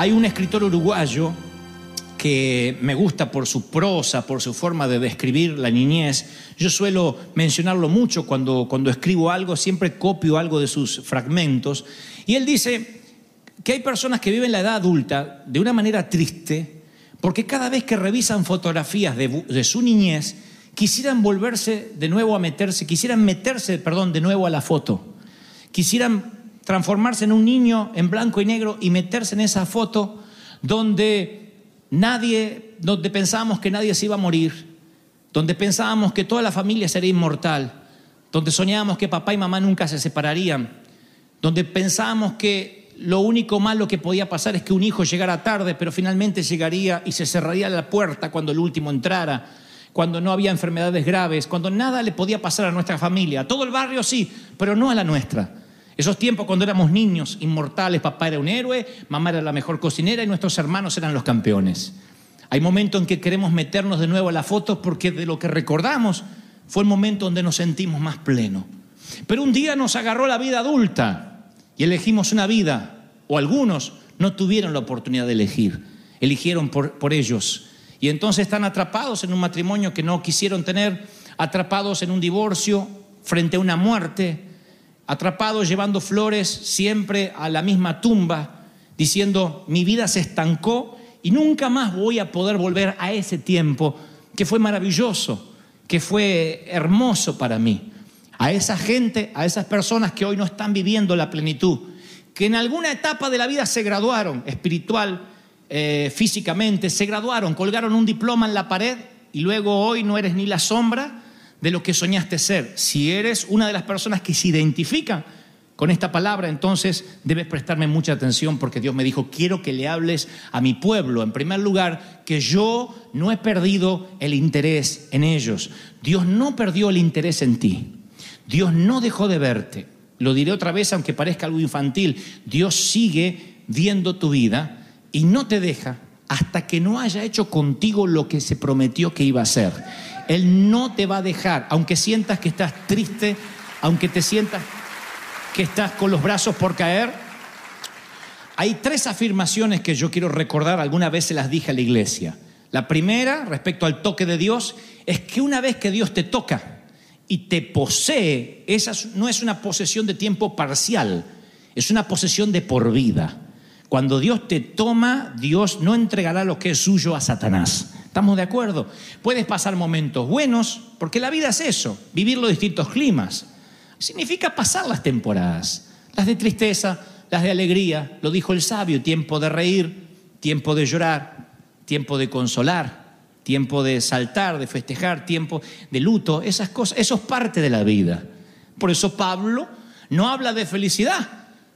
Hay un escritor uruguayo que me gusta por su prosa, por su forma de describir la niñez. Yo suelo mencionarlo mucho cuando, cuando escribo algo, siempre copio algo de sus fragmentos. Y él dice que hay personas que viven la edad adulta de una manera triste, porque cada vez que revisan fotografías de, de su niñez, quisieran volverse de nuevo a meterse, quisieran meterse, perdón, de nuevo a la foto. Quisieran transformarse en un niño en blanco y negro y meterse en esa foto donde nadie, donde pensábamos que nadie se iba a morir, donde pensábamos que toda la familia sería inmortal, donde soñábamos que papá y mamá nunca se separarían, donde pensábamos que lo único malo que podía pasar es que un hijo llegara tarde, pero finalmente llegaría y se cerraría la puerta cuando el último entrara, cuando no había enfermedades graves, cuando nada le podía pasar a nuestra familia. Todo el barrio sí, pero no a la nuestra. Esos tiempos cuando éramos niños, inmortales, papá era un héroe, mamá era la mejor cocinera y nuestros hermanos eran los campeones. Hay momentos en que queremos meternos de nuevo a la foto porque de lo que recordamos fue el momento donde nos sentimos más plenos. Pero un día nos agarró la vida adulta y elegimos una vida, o algunos no tuvieron la oportunidad de elegir, eligieron por, por ellos. Y entonces están atrapados en un matrimonio que no quisieron tener, atrapados en un divorcio frente a una muerte, atrapados llevando flores siempre a la misma tumba, diciendo, mi vida se estancó y nunca más voy a poder volver a ese tiempo que fue maravilloso, que fue hermoso para mí. A esa gente, a esas personas que hoy no están viviendo la plenitud, que en alguna etapa de la vida se graduaron espiritual, eh, físicamente, se graduaron, colgaron un diploma en la pared y luego hoy no eres ni la sombra de lo que soñaste ser. Si eres una de las personas que se identifican con esta palabra, entonces debes prestarme mucha atención porque Dios me dijo, quiero que le hables a mi pueblo, en primer lugar, que yo no he perdido el interés en ellos. Dios no perdió el interés en ti. Dios no dejó de verte. Lo diré otra vez, aunque parezca algo infantil. Dios sigue viendo tu vida y no te deja hasta que no haya hecho contigo lo que se prometió que iba a hacer. Él no te va a dejar, aunque sientas que estás triste, aunque te sientas que estás con los brazos por caer. Hay tres afirmaciones que yo quiero recordar, alguna vez se las dije a la iglesia. La primera, respecto al toque de Dios, es que una vez que Dios te toca y te posee, esa no es una posesión de tiempo parcial, es una posesión de por vida. Cuando Dios te toma, Dios no entregará lo que es suyo a Satanás. ¿Estamos de acuerdo? Puedes pasar momentos buenos, porque la vida es eso, vivir los distintos climas. Significa pasar las temporadas, las de tristeza, las de alegría, lo dijo el sabio, tiempo de reír, tiempo de llorar, tiempo de consolar, tiempo de saltar, de festejar, tiempo de luto, esas cosas, eso es parte de la vida. Por eso Pablo no habla de felicidad,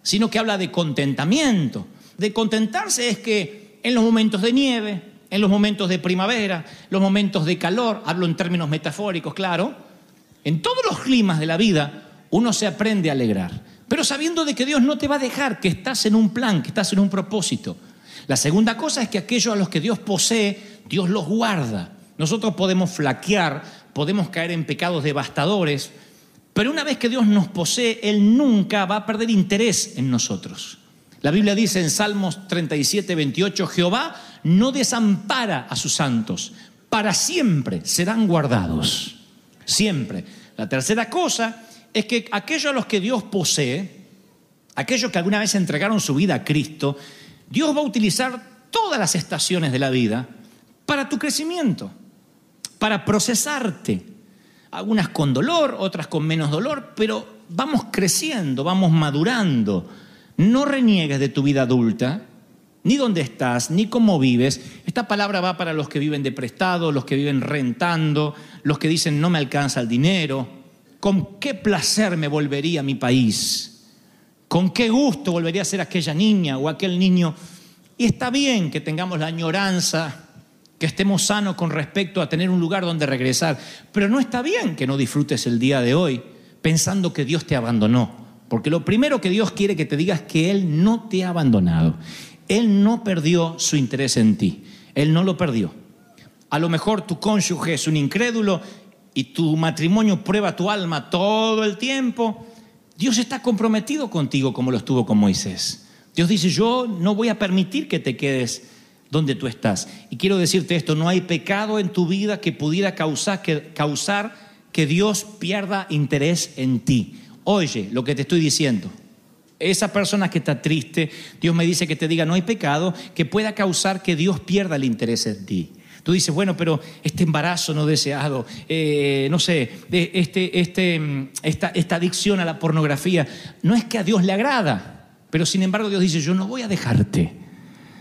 sino que habla de contentamiento. De contentarse es que en los momentos de nieve, en los momentos de primavera, los momentos de calor, hablo en términos metafóricos, claro, en todos los climas de la vida uno se aprende a alegrar, pero sabiendo de que Dios no te va a dejar, que estás en un plan, que estás en un propósito. La segunda cosa es que aquellos a los que Dios posee, Dios los guarda. Nosotros podemos flaquear, podemos caer en pecados devastadores, pero una vez que Dios nos posee, Él nunca va a perder interés en nosotros. La Biblia dice en Salmos 37, 28, Jehová no desampara a sus santos, para siempre serán guardados. Siempre. La tercera cosa es que aquellos a los que Dios posee, aquellos que alguna vez entregaron su vida a Cristo, Dios va a utilizar todas las estaciones de la vida para tu crecimiento, para procesarte. Algunas con dolor, otras con menos dolor, pero vamos creciendo, vamos madurando. No reniegues de tu vida adulta, ni dónde estás, ni cómo vives. Esta palabra va para los que viven de prestado, los que viven rentando, los que dicen no me alcanza el dinero. ¿Con qué placer me volvería a mi país? ¿Con qué gusto volvería a ser aquella niña o aquel niño? Y está bien que tengamos la añoranza, que estemos sanos con respecto a tener un lugar donde regresar, pero no está bien que no disfrutes el día de hoy pensando que Dios te abandonó. Porque lo primero que Dios quiere que te digas es que Él no te ha abandonado. Él no perdió su interés en ti. Él no lo perdió. A lo mejor tu cónyuge es un incrédulo y tu matrimonio prueba tu alma todo el tiempo. Dios está comprometido contigo como lo estuvo con Moisés. Dios dice, yo no voy a permitir que te quedes donde tú estás. Y quiero decirte esto, no hay pecado en tu vida que pudiera causar que, causar que Dios pierda interés en ti. Oye lo que te estoy diciendo. Esa persona que está triste, Dios me dice que te diga, no hay pecado que pueda causar que Dios pierda el interés en ti. Tú dices, bueno, pero este embarazo no deseado, eh, no sé, este, este, esta, esta adicción a la pornografía, no es que a Dios le agrada, pero sin embargo Dios dice, yo no voy a dejarte.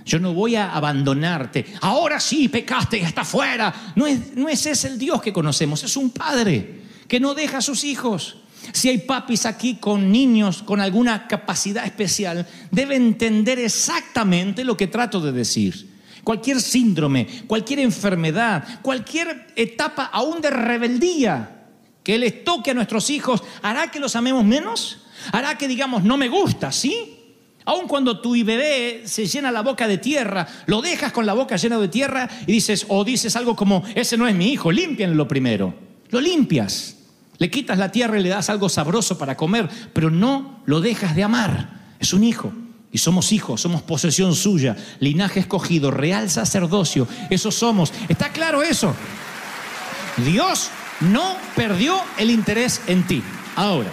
Yo no voy a abandonarte. Ahora sí, pecaste y está fuera. No es, no es ese el Dios que conocemos, es un padre que no deja a sus hijos. Si hay papis aquí con niños con alguna capacidad especial, debe entender exactamente lo que trato de decir. Cualquier síndrome, cualquier enfermedad, cualquier etapa aún de rebeldía que les toque a nuestros hijos, ¿hará que los amemos menos? ¿Hará que digamos, no me gusta, sí? Aun cuando tu bebé se llena la boca de tierra, lo dejas con la boca llena de tierra y dices, o dices algo como, ese no es mi hijo, límpianlo primero. Lo limpias. Le quitas la tierra y le das algo sabroso para comer, pero no lo dejas de amar. Es un hijo. Y somos hijos, somos posesión suya, linaje escogido, real sacerdocio. Eso somos. ¿Está claro eso? Dios no perdió el interés en ti. Ahora,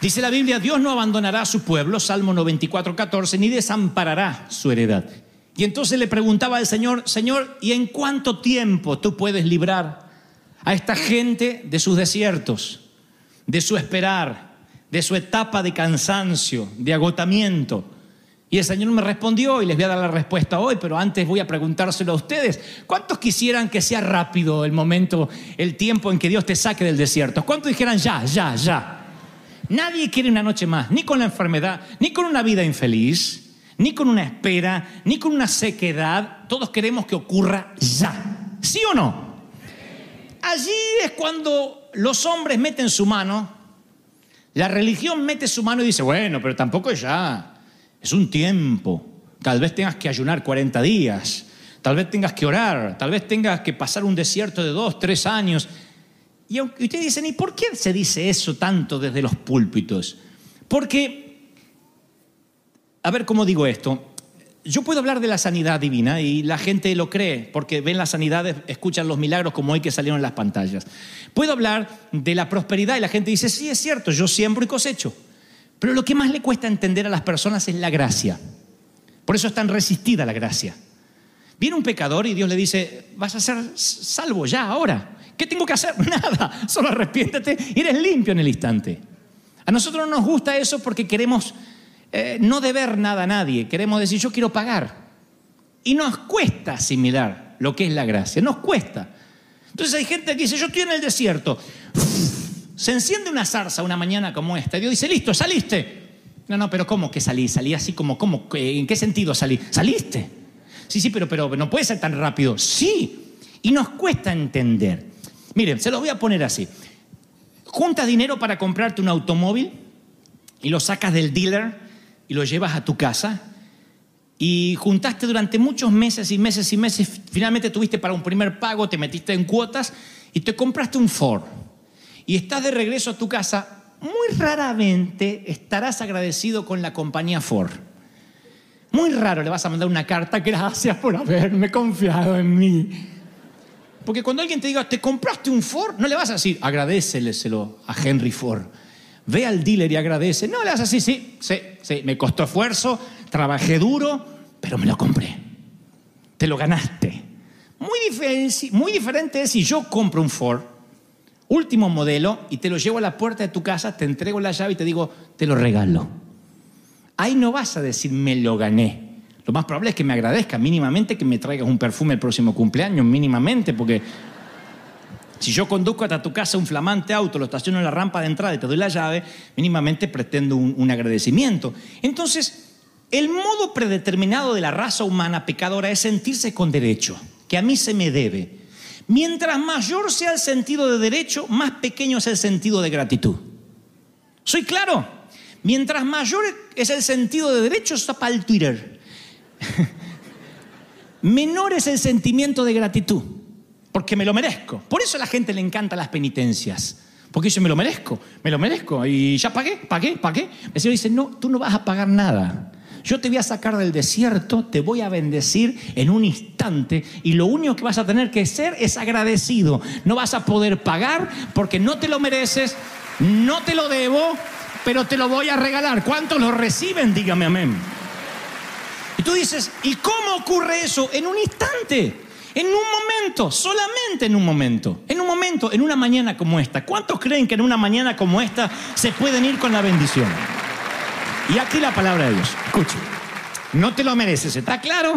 dice la Biblia, Dios no abandonará a su pueblo, Salmo 94, 14, ni desamparará su heredad. Y entonces le preguntaba al Señor, Señor, ¿y en cuánto tiempo tú puedes librar a esta gente de sus desiertos, de su esperar, de su etapa de cansancio, de agotamiento. Y el Señor me respondió y les voy a dar la respuesta hoy, pero antes voy a preguntárselo a ustedes. ¿Cuántos quisieran que sea rápido el momento, el tiempo en que Dios te saque del desierto? ¿Cuántos dijeran ya, ya, ya? Nadie quiere una noche más, ni con la enfermedad, ni con una vida infeliz, ni con una espera, ni con una sequedad. Todos queremos que ocurra ya. ¿Sí o no? Allí es cuando los hombres meten su mano, la religión mete su mano y dice, bueno, pero tampoco es ya, es un tiempo, tal vez tengas que ayunar 40 días, tal vez tengas que orar, tal vez tengas que pasar un desierto de dos, tres años. Y ustedes dicen, ¿y por qué se dice eso tanto desde los púlpitos? Porque, a ver cómo digo esto, yo puedo hablar de la sanidad divina y la gente lo cree porque ven las sanidades, escuchan los milagros como hoy que salieron en las pantallas. Puedo hablar de la prosperidad y la gente dice, sí, es cierto, yo siembro y cosecho. Pero lo que más le cuesta entender a las personas es la gracia. Por eso es tan resistida la gracia. Viene un pecador y Dios le dice, vas a ser salvo ya, ahora. ¿Qué tengo que hacer? Nada, solo arrepiéntete y eres limpio en el instante. A nosotros no nos gusta eso porque queremos eh, no deber nada a nadie, queremos decir yo quiero pagar. Y nos cuesta asimilar lo que es la gracia, nos cuesta. Entonces hay gente que dice, yo estoy en el desierto. Se enciende una zarza una mañana como esta. Y Dios dice, listo, saliste. No, no, pero ¿cómo que salí? Salí así como, ¿cómo? ¿En qué sentido salí? ¿Saliste? Sí, sí, pero, pero no puede ser tan rápido. Sí. Y nos cuesta entender. Miren, se los voy a poner así. Juntas dinero para comprarte un automóvil y lo sacas del dealer y lo llevas a tu casa y juntaste durante muchos meses y meses y meses, finalmente tuviste para un primer pago, te metiste en cuotas y te compraste un Ford. Y estás de regreso a tu casa, muy raramente estarás agradecido con la compañía Ford. Muy raro le vas a mandar una carta, gracias por haberme confiado en mí. Porque cuando alguien te diga, te compraste un Ford, no le vas a decir, agradecéleselo a Henry Ford. Ve al dealer y agradece. No le vas a decir, sí, sí, sí, me costó esfuerzo, trabajé duro, pero me lo compré. Te lo ganaste. Muy, muy diferente es si yo compro un Ford, último modelo, y te lo llevo a la puerta de tu casa, te entrego la llave y te digo, te lo regalo. Ahí no vas a decir, me lo gané. Lo más probable es que me agradezca mínimamente que me traigas un perfume el próximo cumpleaños, mínimamente, porque si yo conduzco hasta tu casa un flamante auto, lo estaciono en la rampa de entrada y te doy la llave, mínimamente pretendo un, agradecimiento. Entonces, el modo predeterminado de la raza humana pecadora es sentirse con derecho, que a mí se me debe. Mientras mayor sea el sentido de derecho, más pequeño es el sentido de gratitud. ¿Soy claro? Mientras mayor es el sentido de derecho, está para el Twitter. Menor es el sentimiento de gratitud, porque me lo merezco. Por eso a la gente le encantan las penitencias. Porque dice, me lo merezco, me lo merezco. Y ya pagué, pagué, pagué. El Señor dice, no, tú no vas a pagar nada. Yo te voy a sacar del desierto, te voy a bendecir en un instante y lo único que vas a tener que ser es agradecido. No vas a poder pagar porque no te lo mereces, no te lo debo, pero te lo voy a regalar. ¿Cuántos lo reciben? Dígame amén. Y tú dices, ¿y cómo ocurre eso? En un instante, en un momento, solamente en un momento, en un momento, en una mañana como esta. ¿Cuántos creen que en una mañana como esta se pueden ir con la bendición? Y aquí la palabra de Dios. Escuche, no te lo mereces, ¿está claro?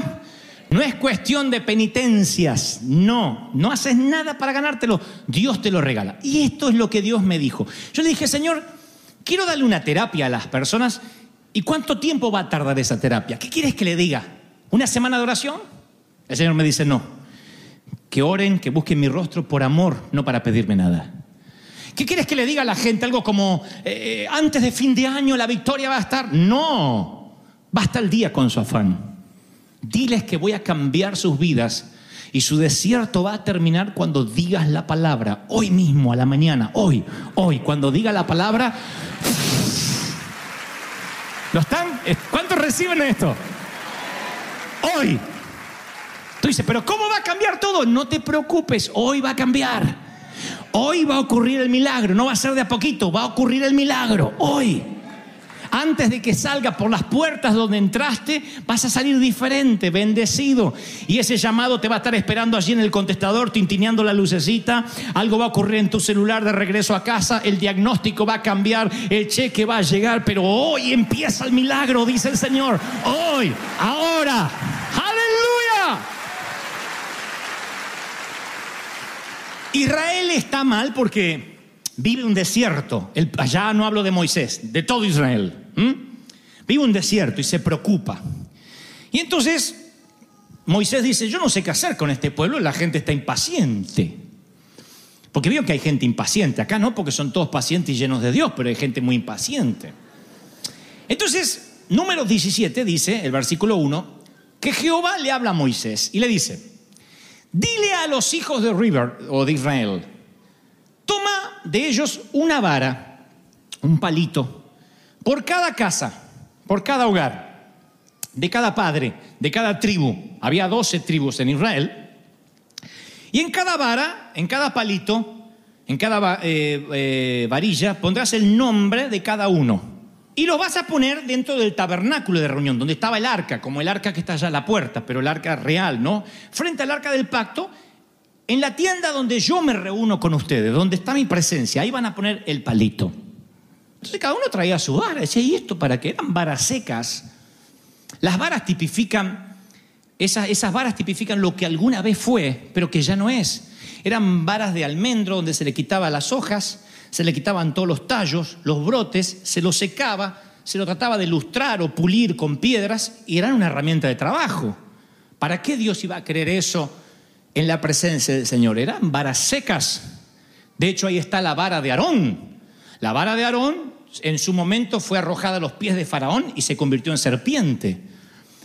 No es cuestión de penitencias, no, no haces nada para ganártelo, Dios te lo regala. Y esto es lo que Dios me dijo. Yo le dije, Señor, quiero darle una terapia a las personas. ¿Y cuánto tiempo va a tardar esa terapia? ¿Qué quieres que le diga? ¿Una semana de oración? El Señor me dice, no. Que oren, que busquen mi rostro por amor, no para pedirme nada. ¿Qué quieres que le diga a la gente? Algo como, eh, antes de fin de año la victoria va a estar. No, basta el día con su afán. Diles que voy a cambiar sus vidas y su desierto va a terminar cuando digas la palabra. Hoy mismo, a la mañana, hoy, hoy, cuando diga la palabra. ¿Lo están? ¿Cuántos reciben esto? Hoy. Tú dices, pero ¿cómo va a cambiar todo? No te preocupes, hoy va a cambiar. Hoy va a ocurrir el milagro, no va a ser de a poquito, va a ocurrir el milagro, hoy. Antes de que salga por las puertas donde entraste, vas a salir diferente, bendecido. Y ese llamado te va a estar esperando allí en el contestador, tintineando la lucecita. Algo va a ocurrir en tu celular de regreso a casa. El diagnóstico va a cambiar, el cheque va a llegar. Pero hoy empieza el milagro, dice el Señor. Hoy, ahora. Aleluya. Israel está mal porque vive un desierto. El- allá no hablo de Moisés, de todo Israel. Vive un desierto y se preocupa. Y entonces Moisés dice, yo no sé qué hacer con este pueblo, la gente está impaciente. Porque veo que hay gente impaciente. Acá no, porque son todos pacientes y llenos de Dios, pero hay gente muy impaciente. Entonces, número 17 dice, el versículo 1, que Jehová le habla a Moisés y le dice, Dile a los hijos de River o de Israel, toma de ellos una vara, un palito, por cada casa, por cada hogar, de cada padre, de cada tribu. Había 12 tribus en Israel. Y en cada vara, en cada palito, en cada eh, eh, varilla, pondrás el nombre de cada uno. Y lo vas a poner dentro del tabernáculo de reunión, donde estaba el arca, como el arca que está allá a la puerta, pero el arca real, ¿no? Frente al arca del pacto, en la tienda donde yo me reúno con ustedes, donde está mi presencia, ahí van a poner el palito. Entonces cada uno traía su vara. Decía, ¿y esto para qué? Eran varas secas. Las varas tipifican, esas, esas varas tipifican lo que alguna vez fue, pero que ya no es. Eran varas de almendro donde se le quitaba las hojas, se le quitaban todos los tallos, los brotes, se los secaba, se lo trataba de lustrar o pulir con piedras y eran una herramienta de trabajo. ¿Para qué Dios iba a querer eso en la presencia del Señor? Eran varas secas. De hecho, ahí está la vara de Aarón. La vara de Aarón en su momento fue arrojada a los pies de Faraón y se convirtió en serpiente.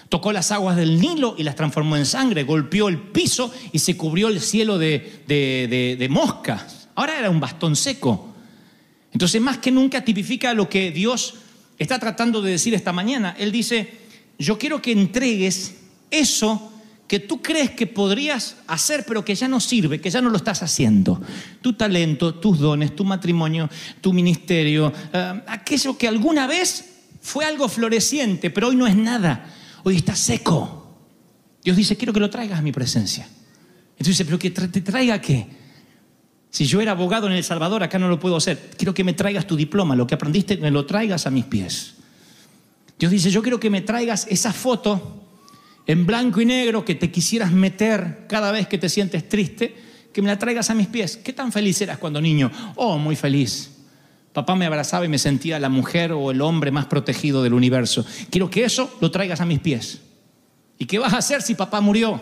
Tocó las aguas del Nilo y las transformó en sangre, golpeó el piso y se cubrió el cielo de, de- de- de moscas. Ahora era un bastón seco. Entonces, más que nunca tipifica lo que Dios está tratando de decir esta mañana. Él dice, yo quiero que entregues eso que tú crees que podrías hacer, pero que ya no sirve, que ya no lo estás haciendo. Tu talento, tus dones, tu matrimonio, tu ministerio, eh, aquello que alguna vez fue algo floreciente, pero hoy no es nada. Hoy está seco. Dios dice, quiero que lo traigas a mi presencia. Entonces pero que te traiga qué? Si yo era abogado en El Salvador, acá no lo puedo hacer. Quiero que me traigas tu diploma, lo que aprendiste, me lo traigas a mis pies. Dios dice, yo quiero que me traigas esa foto en blanco y negro que te quisieras meter cada vez que te sientes triste, que me la traigas a mis pies. ¿Qué tan feliz eras cuando niño? Oh, muy feliz. Papá me abrazaba y me sentía la mujer o el hombre más protegido del universo. Quiero que eso lo traigas a mis pies. ¿Y qué vas a hacer si papá murió?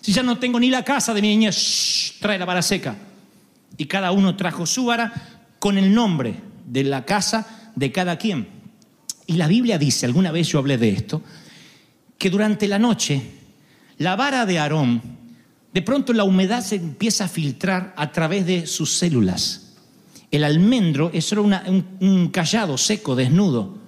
Si ya no tengo ni la casa de mi niñez, Shh, trae la vara seca. Y cada uno trajo su vara con el nombre de la casa de cada quien. Y la Biblia dice, alguna vez yo hablé de esto, que durante la noche la vara de Aarón, de pronto la humedad se empieza a filtrar a través de sus células. El almendro es solo un, un callado seco, desnudo.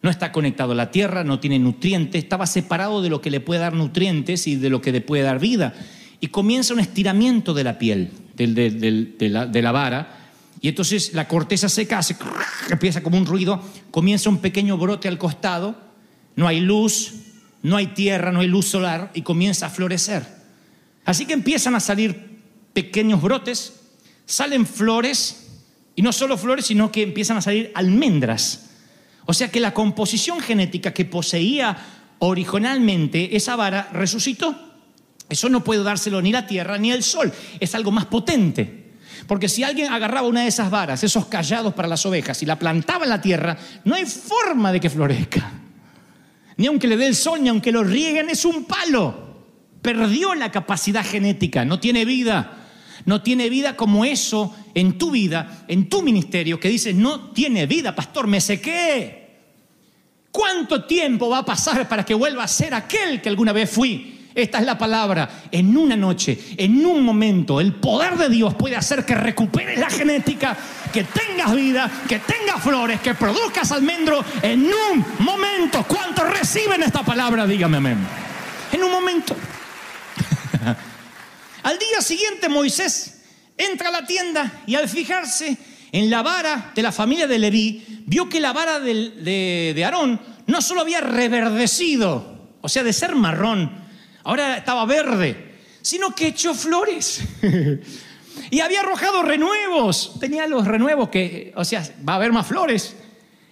No está conectado a la tierra, no tiene nutrientes, estaba separado de lo que le puede dar nutrientes y de lo que le puede dar vida. Y comienza un estiramiento de la piel, del- de, la, de la vara, y entonces la corteza seca hace, empieza como un ruido, comienza un pequeño brote al costado, no hay luz, no hay tierra, no hay luz solar, y comienza a florecer. Así que empiezan a salir pequeños brotes, salen flores, y no solo flores, sino que empiezan a salir almendras. O sea que la composición genética que poseía originalmente esa vara resucitó. Eso no puede dárselo ni la tierra ni el sol, es algo más potente. Porque si alguien agarraba una de esas varas, esos callados para las ovejas, y la plantaba en la tierra, no hay forma de que florezca. Ni aunque le dé el sol, ni aunque lo rieguen, es un palo. Perdió la capacidad genética, no tiene vida. No tiene vida como eso en tu vida, en tu ministerio, que dices, no tiene vida, pastor, me sequé. ¿Cuánto tiempo va a pasar para que vuelva a ser aquel que alguna vez fui? Esta es la palabra. En una noche, en un momento, el poder de Dios puede hacer que recuperes la genética, que tengas vida, que tengas flores, que produzcas almendro en un momento. ¿Cuántos reciben esta palabra? Dígame amén. En un momento. Al día siguiente Moisés entra a la tienda y al fijarse en la vara de la familia de Leví, vio que la vara de, de Aarón no solo había reverdecido, o sea, de ser marrón, ahora estaba verde, sino que echó flores. y había arrojado renuevos, tenía los renuevos que, o sea, va a haber más flores.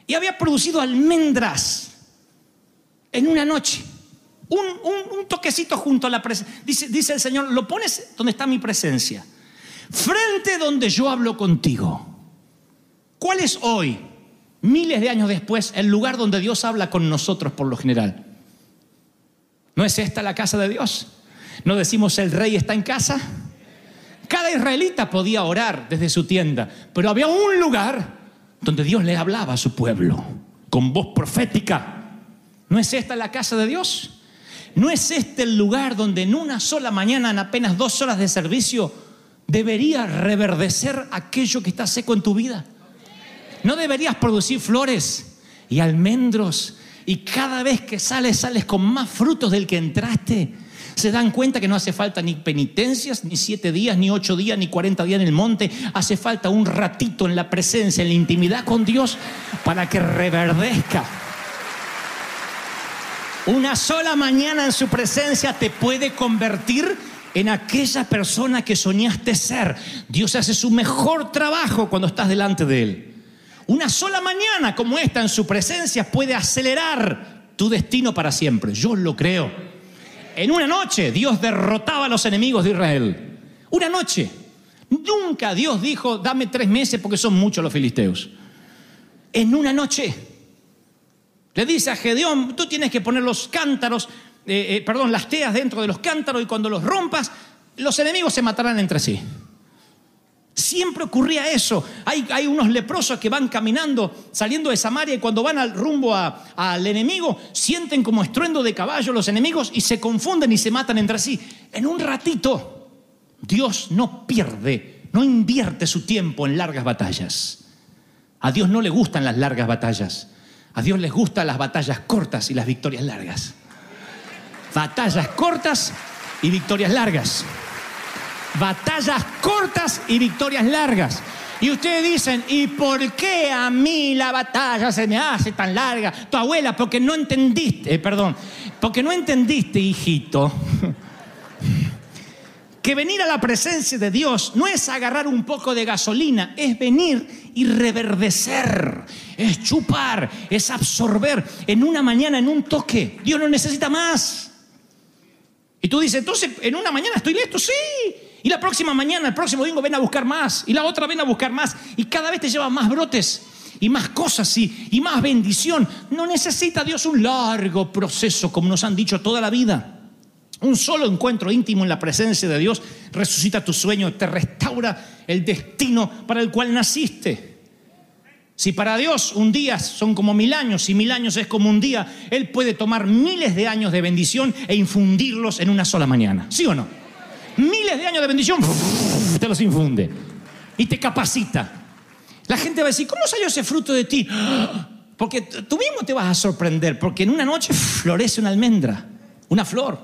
Y había producido almendras en una noche. Un, toquecito junto a la presencia. Dice, dice el Señor, lo pones donde está mi presencia. Frente donde yo hablo contigo. ¿Cuál es hoy, miles de años después, el lugar donde Dios habla con nosotros por lo general? ¿No es esta la casa de Dios? ¿No decimos el rey está en casa? Cada israelita podía orar desde su tienda, pero había un lugar donde Dios le hablaba a su pueblo con voz profética. ¿No es esta la casa de Dios? ¿No es este el lugar donde en una sola mañana, en apenas dos horas de servicio, debería reverdecer aquello que está seco en tu vida? ¿No deberías producir flores y almendros y cada vez que sales sales con más frutos del que entraste? Se dan cuenta que no hace falta ni penitencias, ni siete días, ni ocho días, ni cuarenta días en el monte. Hace falta un ratito en la presencia, en la intimidad con Dios para que reverdezca. Una sola mañana en su presencia te puede convertir en aquella persona que soñaste ser. Dios hace su mejor trabajo cuando estás delante de Él. Una sola mañana como esta en su presencia puede acelerar tu destino para siempre. Yo lo creo. En una noche Dios derrotaba a los enemigos de Israel. Una noche. Nunca Dios dijo, dame tres meses porque son muchos los filisteos. En una noche. Le dice a Gedeón, tú tienes que poner los cántaros, eh, eh, perdón, las teas dentro de los cántaros y cuando los rompas, los enemigos se matarán entre sí. Siempre ocurría eso. Hay, unos leprosos que van caminando, saliendo de Samaria y cuando van al rumbo a- al enemigo, sienten como estruendo de caballo los enemigos y se confunden y se matan entre sí. En un ratito, Dios no pierde, no invierte su tiempo en largas batallas. A Dios no le gustan las largas batallas. A Dios les gustan las batallas cortas y las victorias largas. Batallas cortas y victorias largas. Batallas cortas y victorias largas. Y ustedes dicen, ¿y por qué a mí la batalla se me hace tan larga? Tu abuela, porque no entendiste, eh, perdón, porque no entendiste, hijito, que venir a la presencia de Dios no es agarrar un poco de gasolina, es venir y reverdecer, es chupar, es absorber en una mañana, en un toque. Dios no necesita más. Y tú dices, entonces, en una mañana estoy listo, sí. Y la próxima mañana, el próximo domingo, ven a buscar más. Y la otra ven a buscar más. Y cada vez te lleva más brotes y más cosas y, y más bendición. No necesita Dios un largo proceso, como nos han dicho toda la vida. Un solo encuentro íntimo en la presencia de Dios resucita tu sueño, te restaura el destino para el cual naciste. Si para Dios un día son como mil años y mil años es como un día, Él puede tomar miles de años de bendición e infundirlos en una sola mañana. ¿Sí o no? Miles de años de bendición, te los infunde y te capacita. La gente va a decir, ¿cómo salió ese fruto de ti? Porque tú mismo te vas a sorprender, porque en una noche florece una almendra, una flor.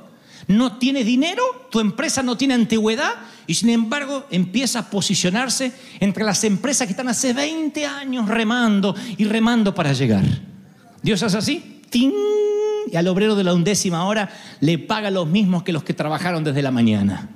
No tiene dinero, tu empresa no tiene antigüedad y sin embargo empieza a posicionarse entre las empresas que están hace 20 años remando y remando para llegar. Dios hace así, ¡ting! y al obrero de la undécima hora le paga los mismos que los que trabajaron desde la mañana.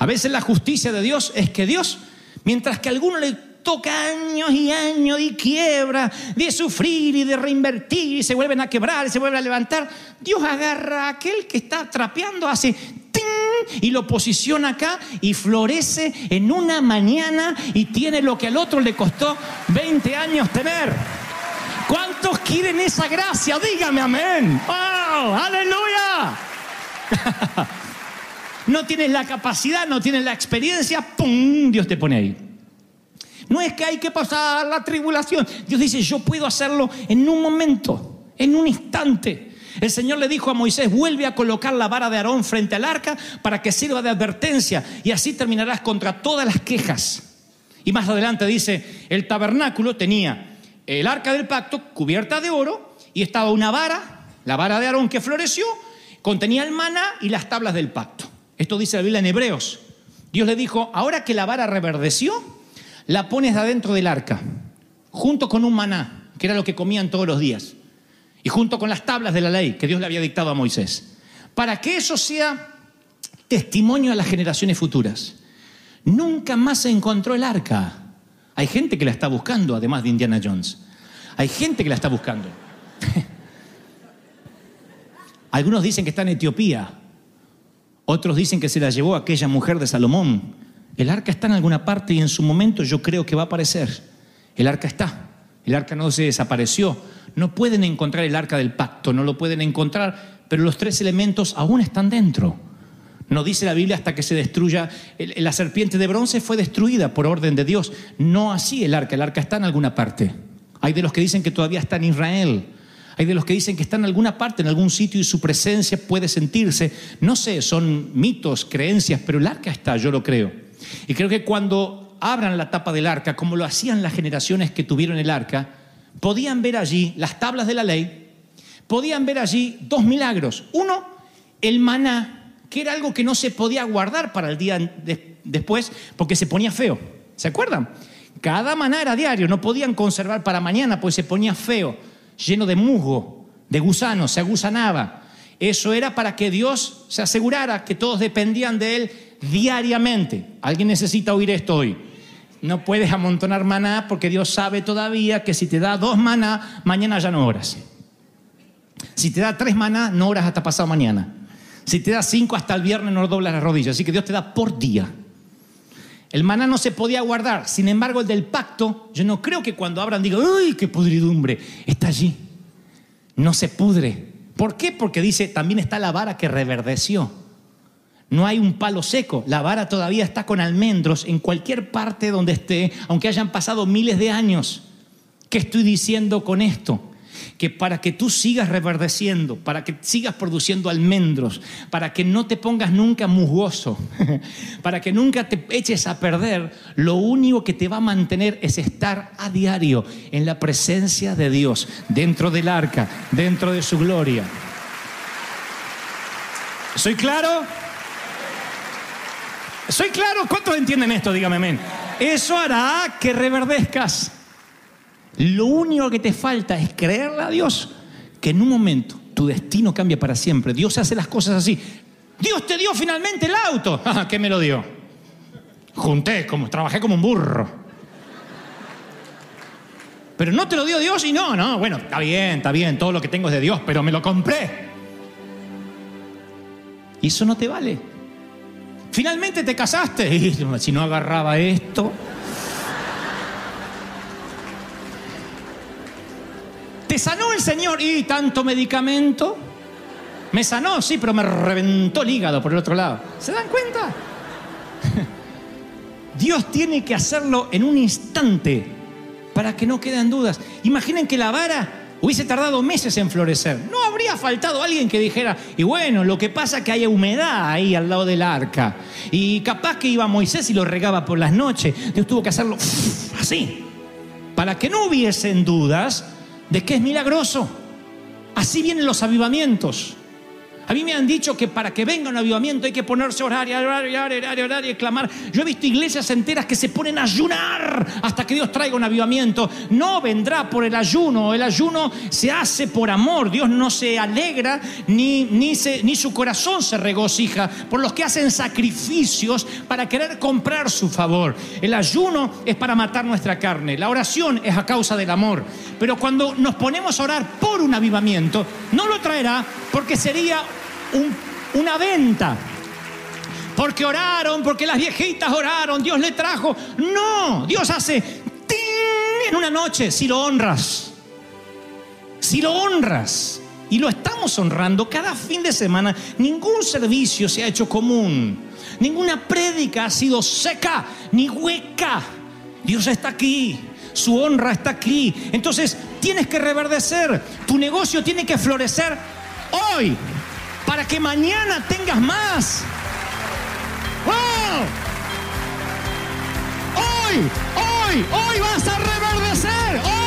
A veces la justicia de Dios es que Dios, mientras que a alguno le toca años y años y quiebra, de sufrir y de reinvertir y se vuelven a quebrar y se vuelven a levantar, Dios agarra a aquel que está trapeando, hace ¡ting! y lo posiciona acá y florece en una mañana y tiene lo que al otro le costó 20 años tener. ¿Cuántos quieren esa gracia? Dígame amén. ¡Oh! ¡Aleluya! no tienes la capacidad, no tienes la experiencia, ¡pum! Dios te pone ahí. No es que hay que pasar la tribulación. Dios dice, yo puedo hacerlo en un momento, en un instante. El Señor le dijo a Moisés, vuelve a colocar la vara de Aarón frente al arca para que sirva de advertencia y así terminarás contra todas las quejas. Y más adelante dice, el tabernáculo tenía el arca del pacto cubierta de oro y estaba una vara, la vara de Aarón que floreció, contenía el maná y las tablas del pacto. Esto dice la Biblia en Hebreos. Dios le dijo, ahora que la vara reverdeció, la pones adentro del arca, junto con un maná, que era lo que comían todos los días, y junto con las tablas de la ley que Dios le había dictado a Moisés, para que eso sea testimonio a las generaciones futuras. Nunca más se encontró el arca. Hay gente que la está buscando, además de Indiana Jones. Hay gente que la está buscando. Algunos dicen que está en Etiopía. Otros dicen que se la llevó aquella mujer de Salomón. El arca está en alguna parte y en su momento yo creo que va a aparecer. El arca está. El arca no se desapareció. No pueden encontrar el arca del pacto, no lo pueden encontrar, pero los tres elementos aún están dentro. No dice la Biblia hasta que se destruya. La serpiente de bronce fue destruida por orden de Dios. No así el arca. El arca está en alguna parte. Hay de los que dicen que todavía está en Israel. Hay de los que dicen que está en alguna parte, en algún sitio y su presencia puede sentirse. No sé, son mitos, creencias, pero el arca está, yo lo creo. Y creo que cuando abran la tapa del arca, como lo hacían las generaciones que tuvieron el arca, podían ver allí las tablas de la ley, podían ver allí dos milagros. Uno, el maná, que era algo que no se podía guardar para el día de- después porque se ponía feo. ¿Se acuerdan? Cada maná era diario, no podían conservar para mañana porque se ponía feo, lleno de musgo, de gusanos, se agusanaba. Eso era para que Dios se asegurara que todos dependían de Él diariamente. ¿Alguien necesita oír esto hoy? No puedes amontonar maná porque Dios sabe todavía que si te da dos maná, mañana ya no oras. Si te da tres maná, no oras hasta pasado mañana. Si te da cinco, hasta el viernes no doblas las rodillas. Así que Dios te da por día. El maná no se podía guardar. Sin embargo, el del pacto, yo no creo que cuando abran digan, ¡ay, qué podridumbre! Está allí. No se pudre. ¿Por qué? Porque dice, también está la vara que reverdeció. No hay un palo seco. La vara todavía está con almendros en cualquier parte donde esté, aunque hayan pasado miles de años. ¿Qué estoy diciendo con esto? Que para que tú sigas reverdeciendo, para que sigas produciendo almendros, para que no te pongas nunca musgoso, para que nunca te eches a perder, lo único que te va a mantener es estar a diario en la presencia de Dios, dentro del arca, dentro de su gloria. ¿Soy claro? ¿Soy claro? ¿Cuántos entienden esto? Dígame, amén. Eso hará que reverdezcas. Lo único que te falta es creerle a Dios que en un momento tu destino cambia para siempre. Dios hace las cosas así. Dios te dio finalmente el auto. Ah, ¿Qué me lo dio? Junté, como, trabajé como un burro. Pero no te lo dio Dios y no, no, bueno, está bien, está bien, todo lo que tengo es de Dios, pero me lo compré. Y eso no te vale. Finalmente te casaste y si no agarraba esto. Te sanó el Señor y tanto medicamento. Me sanó, sí, pero me reventó el hígado por el otro lado. ¿Se dan cuenta? Dios tiene que hacerlo en un instante para que no queden dudas. Imaginen que la vara hubiese tardado meses en florecer. No habría faltado alguien que dijera, y bueno, lo que pasa es que hay humedad ahí al lado del arca. Y capaz que iba Moisés y lo regaba por las noches. Dios tuvo que hacerlo así, para que no hubiesen dudas de que es milagroso. Así vienen los avivamientos. A mí me han dicho que para que venga un avivamiento hay que ponerse a orar y orar y orar y orar y orar clamar. Yo he visto iglesias enteras que se ponen a ayunar hasta que Dios traiga un avivamiento. No vendrá por el ayuno. El ayuno se hace por amor. Dios no se alegra ni, ni su corazón se regocija por los que hacen sacrificios para querer comprar su favor. El ayuno es para matar nuestra carne. La oración es a causa del amor. Pero cuando nos ponemos a orar por un avivamiento, no lo traerá porque sería un- una venta. Porque oraron, porque las viejitas oraron, Dios le trajo. No, Dios hace ¡ting! en una noche si lo honras. Si lo honras. Y lo estamos honrando cada fin de semana. Ningún servicio se ha hecho común. Ninguna prédica ha sido seca ni hueca. Dios está aquí. Su honra está aquí. Entonces tienes que reverdecer. Tu negocio tiene que florecer hoy. Para que mañana tengas más. ¡Wow! Hoy, hoy, hoy vas a reverdecer.